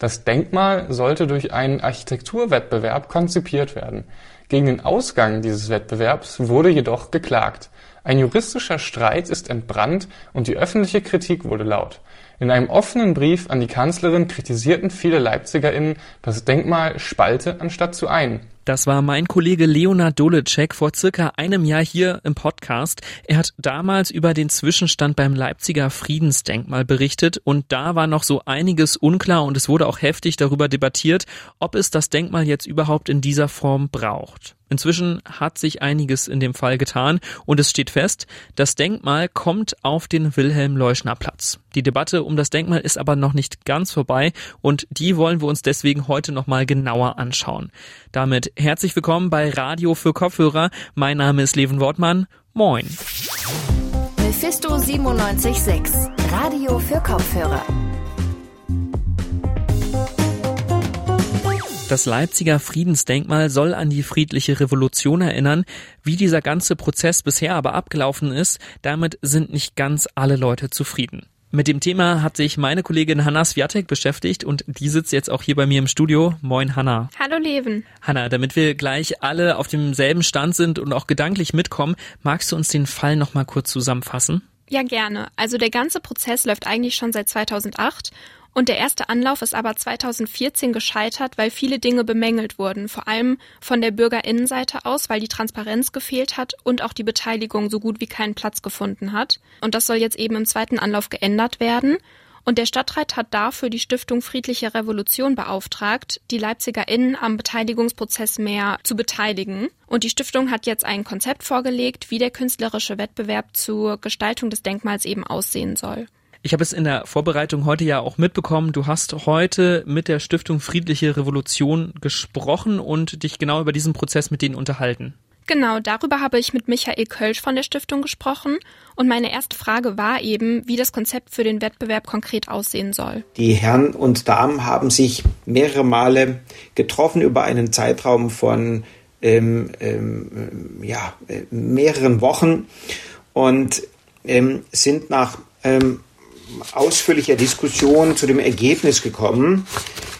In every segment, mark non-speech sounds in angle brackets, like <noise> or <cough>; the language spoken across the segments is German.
Das Denkmal sollte durch einen Architekturwettbewerb konzipiert werden. Gegen den Ausgang dieses Wettbewerbs wurde jedoch geklagt. Ein juristischer Streit ist entbrannt und die öffentliche Kritik wurde laut. In einem offenen Brief an die Kanzlerin kritisierten viele LeipzigerInnen, das Denkmal spalte anstatt zu ein. Das war mein Kollege Leonard Dolecek vor circa einem Jahr hier im Podcast. Er hat damals über den Zwischenstand beim Leipziger Friedensdenkmal berichtet und da war noch so einiges unklar und es wurde auch heftig darüber debattiert, ob es das Denkmal jetzt überhaupt in dieser Form braucht. Inzwischen hat sich einiges in dem Fall getan und es steht fest, das Denkmal kommt auf den Wilhelm-Leuschner-Platz. Die Debatte um das Denkmal ist aber noch nicht ganz vorbei und die wollen wir uns deswegen heute nochmal genauer anschauen. Damit herzlich willkommen bei Radio für Kopfhörer. Mein Name ist Leven Wortmann. Moin. Mephisto 976, Radio für Kopfhörer. Das Leipziger Friedensdenkmal soll an die friedliche Revolution erinnern. Wie dieser ganze Prozess bisher aber abgelaufen ist, damit sind nicht ganz alle Leute zufrieden. Mit dem Thema hat sich meine Kollegin Hanna Swiatek beschäftigt und die sitzt jetzt auch hier bei mir im Studio. Moin Hanna. Hallo Leven. Hanna, damit wir gleich alle auf demselben Stand sind und auch gedanklich mitkommen, magst du uns den Fall nochmal kurz zusammenfassen? Ja, gerne. Also der ganze Prozess läuft eigentlich schon seit 2008 und der erste Anlauf ist aber 2014 gescheitert, weil viele Dinge bemängelt wurden, vor allem von der Bürgerinnenseite aus, weil die Transparenz gefehlt hat und auch die Beteiligung so gut wie keinen Platz gefunden hat. Und das soll jetzt eben im zweiten Anlauf geändert werden. Und der Stadtrat hat dafür die Stiftung Friedliche Revolution beauftragt, die LeipzigerInnen am Beteiligungsprozess mehr zu beteiligen. Und die Stiftung hat jetzt ein Konzept vorgelegt, wie der künstlerische Wettbewerb zur Gestaltung des Denkmals eben aussehen soll. Ich habe es in der Vorbereitung heute ja auch mitbekommen. Du hast heute mit der Stiftung Friedliche Revolution gesprochen und dich genau über diesen Prozess mit denen unterhalten. Genau, darüber habe ich mit Michael Kölsch von der Stiftung gesprochen und meine erste Frage war eben, wie das Konzept für den Wettbewerb konkret aussehen soll. Die Herren und Damen haben sich mehrere Male getroffen über einen Zeitraum von ähm, ähm, ja, mehreren Wochen und ähm, sind nach ähm, ausführlicher Diskussion zu dem Ergebnis gekommen,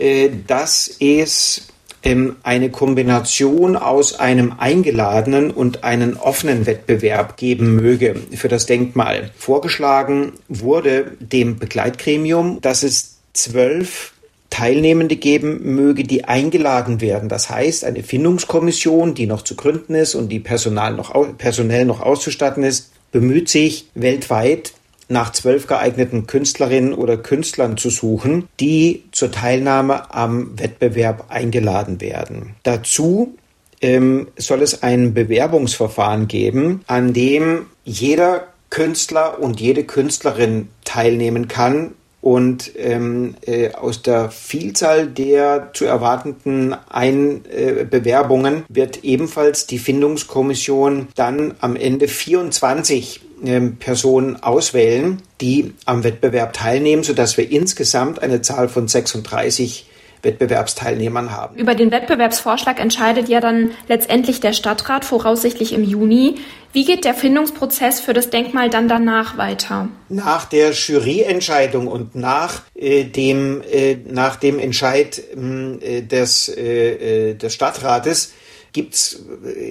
äh, dass es ähm, eine Kombination aus einem eingeladenen und einem offenen Wettbewerb geben möge für das Denkmal. Vorgeschlagen wurde dem Begleitgremium, dass es zwölf Teilnehmende geben möge, die eingeladen werden. Das heißt, eine Findungskommission, die noch zu gründen ist und die Personal noch, personell noch auszustatten ist, bemüht sich weltweit nach zwölf geeigneten Künstlerinnen oder Künstlern zu suchen, die zur Teilnahme am Wettbewerb eingeladen werden. Dazu ähm, soll es ein Bewerbungsverfahren geben, an dem jeder Künstler und jede Künstlerin teilnehmen kann und ähm, äh, aus der Vielzahl der zu erwartenden Ein äh, Bewerbungen wird ebenfalls die Findungskommission dann am Ende 24 ähm, Personen auswählen, die am Wettbewerb teilnehmen, sodass wir insgesamt eine Zahl von 36 Wettbewerbsteilnehmern haben. Über den Wettbewerbsvorschlag entscheidet ja dann letztendlich der Stadtrat, voraussichtlich im Juni. Wie geht der Findungsprozess für das Denkmal dann danach weiter? Nach der Juryentscheidung und nach äh, dem äh, nach dem Entscheid äh, des, äh, äh, des Stadtrates gibt's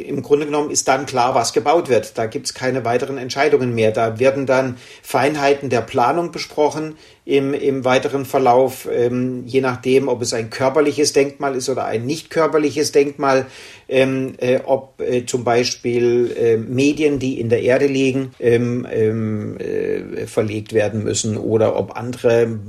im Grunde genommen ist dann klar, was gebaut wird. Da gibt's keine weiteren Entscheidungen mehr. Da werden dann Feinheiten der Planung besprochen im, im weiteren Verlauf, ähm, je nachdem, ob es ein körperliches Denkmal ist oder ein nicht körperliches Denkmal, ähm, äh, ob äh, zum Beispiel äh, Medien, die in der Erde liegen, ähm, ähm äh, verlegt werden müssen oder ob andere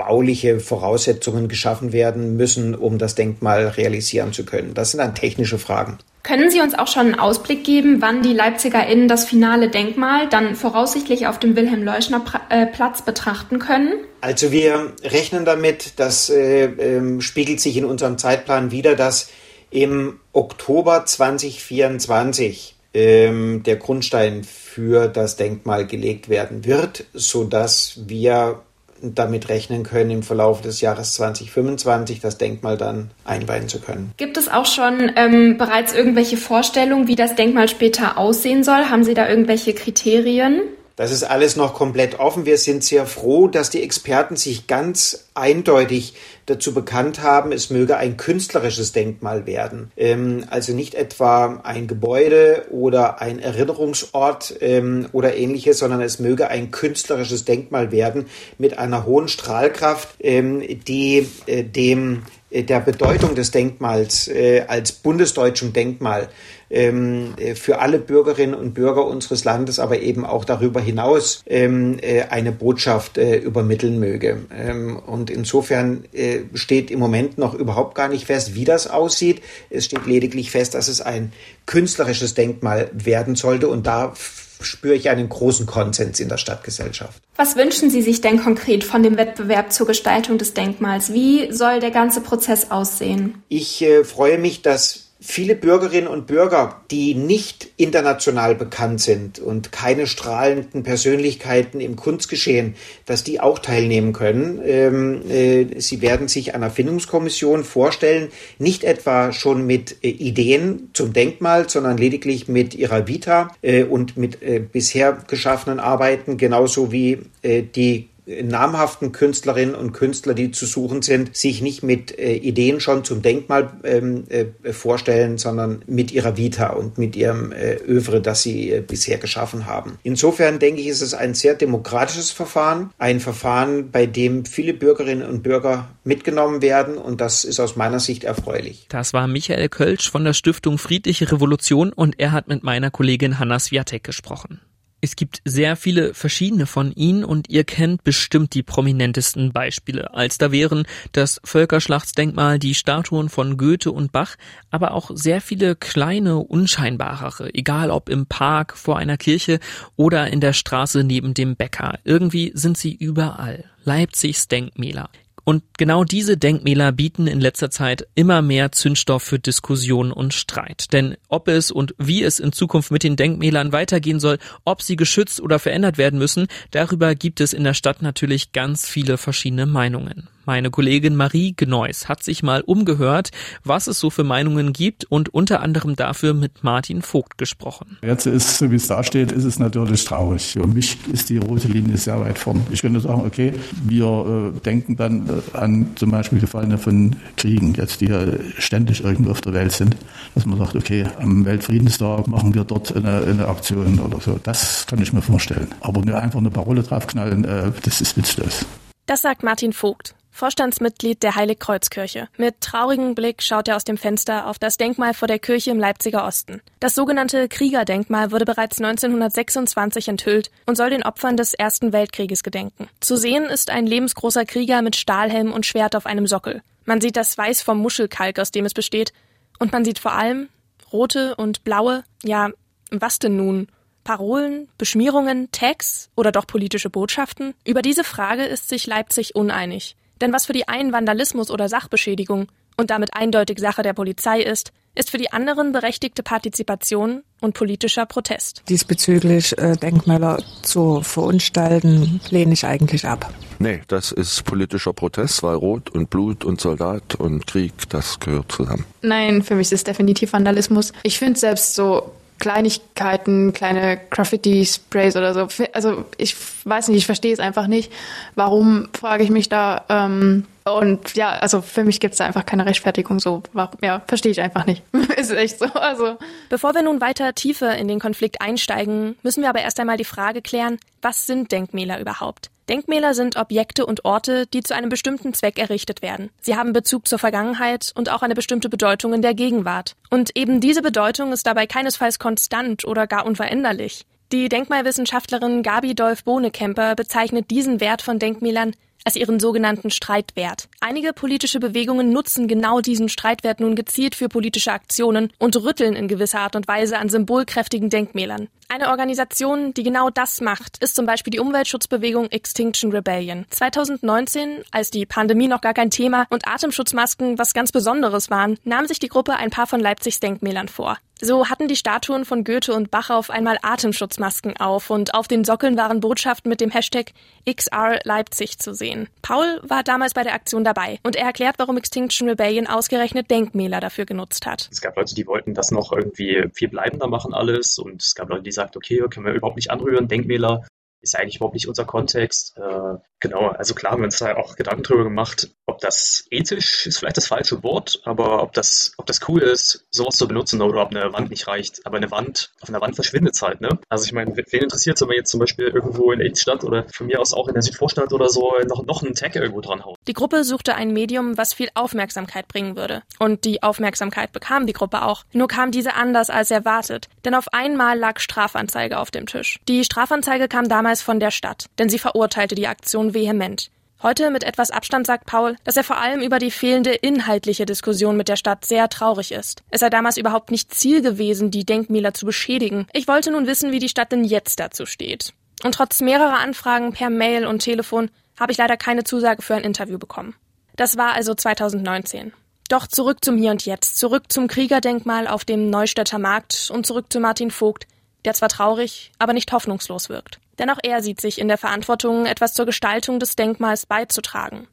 bauliche Voraussetzungen geschaffen werden müssen, um das Denkmal realisieren zu können. Das sind dann technische Fragen. Können Sie uns auch schon einen Ausblick geben, wann die LeipzigerInnen das finale Denkmal dann voraussichtlich auf dem Wilhelm-Leuschner-Platz betrachten können? Also wir rechnen damit, das äh, äh, spiegelt sich in unserem Zeitplan wieder, dass im Oktober 2024 ähm, der Grundstein für das Denkmal gelegt werden wird, sodass wir damit rechnen können, im Verlauf des Jahres 2025 das Denkmal dann einweihen zu können. Gibt es auch schon ähm, bereits irgendwelche Vorstellungen, wie das Denkmal später aussehen soll? Haben Sie da irgendwelche Kriterien? Das ist alles noch komplett offen. Wir sind sehr froh, dass die Experten sich ganz eindeutig dazu bekannt haben, es möge ein künstlerisches Denkmal werden. Ähm, also nicht etwa ein Gebäude oder ein Erinnerungsort ähm, oder ähnliches, sondern es möge ein künstlerisches Denkmal werden mit einer hohen Strahlkraft, ähm, die äh, dem äh, der Bedeutung des Denkmals äh, als bundesdeutschem Denkmal ähm, äh, für alle Bürgerinnen und Bürger unseres Landes, aber eben auch darüber hinaus ähm, äh, eine Botschaft äh, übermitteln möge. Ähm, und insofern äh, steht im Moment noch überhaupt gar nicht fest, wie das aussieht. Es steht lediglich fest, dass es ein künstlerisches Denkmal werden sollte und da spüre ich einen großen Konsens in der Stadtgesellschaft. Was wünschen Sie sich denn konkret von dem Wettbewerb zur Gestaltung des Denkmals? Wie soll der ganze Prozess aussehen? Ich äh, freue mich, dass viele Bürgerinnen und Bürger, die nicht international bekannt sind und keine strahlenden Persönlichkeiten im Kunstgeschehen, dass die auch teilnehmen können. Ähm, äh, sie werden sich einer Findungskommission vorstellen, nicht etwa schon mit äh, Ideen zum Denkmal, sondern lediglich mit ihrer Vita äh, und mit äh, bisher geschaffenen Arbeiten, genauso wie äh, die namhaften Künstlerinnen und Künstler, die zu suchen sind, sich nicht mit äh, Ideen schon zum Denkmal ähm, äh, vorstellen, sondern mit ihrer Vita und mit ihrem äh, Övre, das sie äh, bisher geschaffen haben. Insofern denke ich, ist es ein sehr demokratisches Verfahren, ein Verfahren, bei dem viele Bürgerinnen und Bürger mitgenommen werden und das ist aus meiner Sicht erfreulich. Das war Michael Kölsch von der Stiftung Friedliche Revolution und er hat mit meiner Kollegin Hanna Swiatek gesprochen. Es gibt sehr viele verschiedene von ihnen und ihr kennt bestimmt die prominentesten Beispiele, als da wären das Völkerschlachtsdenkmal, die Statuen von Goethe und Bach, aber auch sehr viele kleine, unscheinbarere, egal ob im Park, vor einer Kirche oder in der Straße neben dem Bäcker. Irgendwie sind sie überall. Leipzigs Denkmäler. Und genau diese Denkmäler bieten in letzter Zeit immer mehr Zündstoff für Diskussion und Streit. Denn ob es und wie es in Zukunft mit den Denkmälern weitergehen soll, ob sie geschützt oder verändert werden müssen, darüber gibt es in der Stadt natürlich ganz viele verschiedene Meinungen. Meine Kollegin Marie Gneuss hat sich mal umgehört, was es so für Meinungen gibt und unter anderem dafür mit Martin Vogt gesprochen. Jetzt ist, so wie es da steht, ist es natürlich traurig. Für mich ist die rote Linie sehr weit vorn. Ich könnte sagen, okay, wir äh, denken dann äh, an zum Beispiel Gefallene von Kriegen, jetzt die ja ständig irgendwo auf der Welt sind, dass man sagt, okay, am Weltfriedenstag machen wir dort eine, eine Aktion oder so. Das kann ich mir vorstellen. Aber nur einfach eine Parole draufknallen, äh, das ist witzlos. Das sagt Martin Vogt. Vorstandsmitglied der Heiligkreuzkirche. Mit traurigem Blick schaut er aus dem Fenster auf das Denkmal vor der Kirche im Leipziger Osten. Das sogenannte Kriegerdenkmal wurde bereits 1926 enthüllt und soll den Opfern des Ersten Weltkrieges gedenken. Zu sehen ist ein lebensgroßer Krieger mit Stahlhelm und Schwert auf einem Sockel. Man sieht das Weiß vom Muschelkalk, aus dem es besteht, und man sieht vor allem rote und blaue, ja, was denn nun? Parolen, Beschmierungen, Tags oder doch politische Botschaften? Über diese Frage ist sich Leipzig uneinig. Denn was für die einen Vandalismus oder Sachbeschädigung und damit eindeutig Sache der Polizei ist, ist für die anderen berechtigte Partizipation und politischer Protest. Diesbezüglich äh, Denkmäler zu verunstalten, lehne ich eigentlich ab. Nee, das ist politischer Protest, weil Rot und Blut und Soldat und Krieg, das gehört zusammen. Nein, für mich ist es definitiv Vandalismus. Ich finde selbst so Kleinigkeiten, kleine Graffiti-Sprays oder so. Also ich weiß nicht, ich verstehe es einfach nicht. Warum frage ich mich da? Ähm, und ja, also für mich gibt es da einfach keine Rechtfertigung. So, ja, verstehe ich einfach nicht. <laughs> ist echt so. Also. Bevor wir nun weiter tiefer in den Konflikt einsteigen, müssen wir aber erst einmal die Frage klären: Was sind Denkmäler überhaupt? Denkmäler sind Objekte und Orte, die zu einem bestimmten Zweck errichtet werden. Sie haben Bezug zur Vergangenheit und auch eine bestimmte Bedeutung in der Gegenwart. Und eben diese Bedeutung ist dabei keinesfalls konstant oder gar unveränderlich. Die Denkmalwissenschaftlerin Gabi Dolf-Bohnekemper bezeichnet diesen Wert von Denkmälern als ihren sogenannten Streitwert. Einige politische Bewegungen nutzen genau diesen Streitwert nun gezielt für politische Aktionen und rütteln in gewisser Art und Weise an symbolkräftigen Denkmälern. Eine Organisation, die genau das macht, ist zum Beispiel die Umweltschutzbewegung Extinction Rebellion. 2019, als die Pandemie noch gar kein Thema und Atemschutzmasken was ganz Besonderes waren, nahm sich die Gruppe ein paar von Leipzigs Denkmälern vor. So hatten die Statuen von Goethe und Bach auf einmal Atemschutzmasken auf und auf den Sockeln waren Botschaften mit dem Hashtag XR Leipzig zu sehen. Paul war damals bei der Aktion dabei und er erklärt, warum Extinction Rebellion ausgerechnet Denkmäler dafür genutzt hat. Es gab Leute, die wollten das noch irgendwie viel bleibender machen alles und es gab Leute, die sagten, okay, können wir überhaupt nicht anrühren, Denkmäler ist eigentlich überhaupt nicht unser Kontext. Äh, genau, also klar haben wir uns da auch Gedanken drüber gemacht, ob das ethisch ist vielleicht das falsche Wort, aber ob das, ob das cool ist, sowas zu benutzen oder ob eine Wand nicht reicht. Aber eine Wand, auf einer Wand verschwindet es halt, ne? Also ich meine, wen interessiert es, wenn man jetzt zum Beispiel irgendwo in der Innenstadt oder von mir aus auch in der Südvorstadt oder so noch, noch einen Tag irgendwo dran haut? Die Gruppe suchte ein Medium, was viel Aufmerksamkeit bringen würde. Und die Aufmerksamkeit bekam die Gruppe auch. Nur kam diese anders als erwartet. Denn auf einmal lag Strafanzeige auf dem Tisch. Die Strafanzeige kam damals von der Stadt, denn sie verurteilte die Aktion vehement. Heute mit etwas Abstand sagt Paul, dass er vor allem über die fehlende inhaltliche Diskussion mit der Stadt sehr traurig ist. Es sei damals überhaupt nicht Ziel gewesen, die Denkmäler zu beschädigen. Ich wollte nun wissen, wie die Stadt denn jetzt dazu steht. Und trotz mehrerer Anfragen per Mail und Telefon habe ich leider keine Zusage für ein Interview bekommen. Das war also 2019. Doch zurück zum Hier und Jetzt, zurück zum Kriegerdenkmal auf dem Neustädter Markt und zurück zu Martin Vogt, der zwar traurig, aber nicht hoffnungslos wirkt. Denn auch er sieht sich in der Verantwortung, etwas zur Gestaltung des Denkmals beizutragen.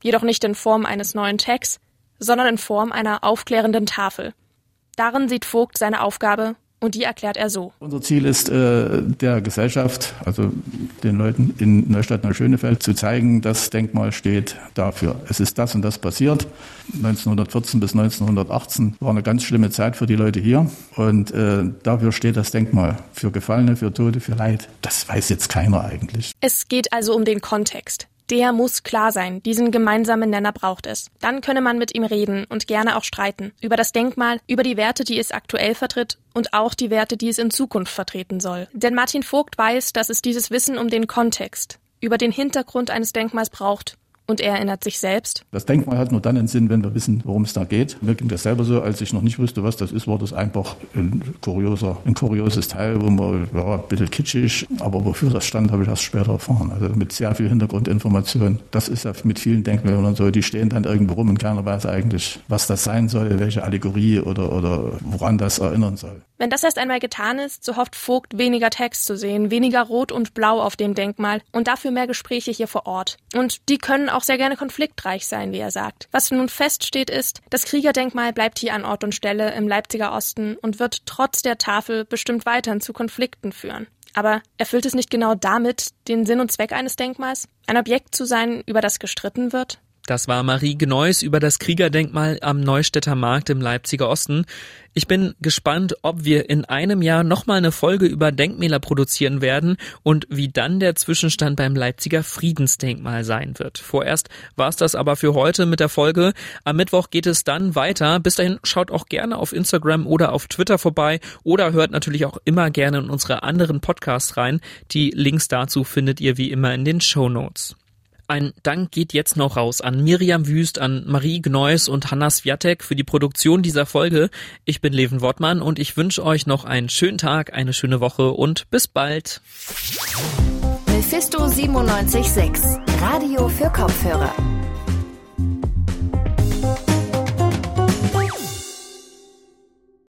Jedoch nicht in Form eines neuen Tags, sondern in Form einer aufklärenden Tafel. Darin sieht Vogt seine Aufgabe und die erklärt er so. Unser Ziel ist, äh, der Gesellschaft, also den Leuten in Neustadt-Neuschönefeld, zu zeigen, das Denkmal steht dafür. Es ist das und das passiert. 1914 bis 1918 war eine ganz schlimme Zeit für die Leute hier. Und äh, dafür steht das Denkmal. Für Gefallene, für Tote, für Leid. Das weiß jetzt keiner eigentlich. Es geht also um den Kontext. Der muss klar sein, diesen gemeinsamen Nenner braucht es. Dann könne man mit ihm reden und gerne auch streiten. Über das Denkmal, über die Werte, die es aktuell vertritt und auch die Werte, die es in Zukunft vertreten soll. Denn Martin Vogt weiß, dass es dieses Wissen um den Kontext, über den Hintergrund eines Denkmals braucht, und er erinnert sich selbst. Das Denkmal hat nur dann einen Sinn, wenn wir wissen, worum es da geht. Mir ging das selber so, als ich noch nicht wusste, was das ist, war das einfach ein kurioser, ein kurioses Teil, wo man, ja, ein bisschen kitschig, aber wofür das stand, habe ich erst später erfahren. Also mit sehr viel Hintergrundinformation. Das ist ja mit vielen Denkmälern und so, die stehen dann irgendwo rum und keiner weiß eigentlich, was das sein soll, welche Allegorie oder, oder woran das erinnern soll. Wenn das erst einmal getan ist, so hofft Vogt weniger Text zu sehen, weniger Rot und Blau auf dem Denkmal und dafür mehr Gespräche hier vor Ort. Und die können auch sehr gerne konfliktreich sein, wie er sagt. Was nun feststeht ist, das Kriegerdenkmal bleibt hier an Ort und Stelle im Leipziger Osten und wird trotz der Tafel bestimmt weiterhin zu Konflikten führen. Aber erfüllt es nicht genau damit den Sinn und Zweck eines Denkmals? Ein Objekt zu sein, über das gestritten wird? Das war Marie Gneuss über das Kriegerdenkmal am Neustädter Markt im Leipziger Osten. Ich bin gespannt, ob wir in einem Jahr nochmal eine Folge über Denkmäler produzieren werden und wie dann der Zwischenstand beim Leipziger Friedensdenkmal sein wird. Vorerst war es das aber für heute mit der Folge. Am Mittwoch geht es dann weiter. Bis dahin schaut auch gerne auf Instagram oder auf Twitter vorbei oder hört natürlich auch immer gerne in unsere anderen Podcasts rein. Die Links dazu findet ihr wie immer in den Show Notes. Ein Dank geht jetzt noch raus an Miriam Wüst, an Marie Gneuss und Hanna Swiatek für die Produktion dieser Folge. Ich bin Leven Wortmann und ich wünsche euch noch einen schönen Tag, eine schöne Woche und bis bald. Mephisto 976, Radio für Kopfhörer.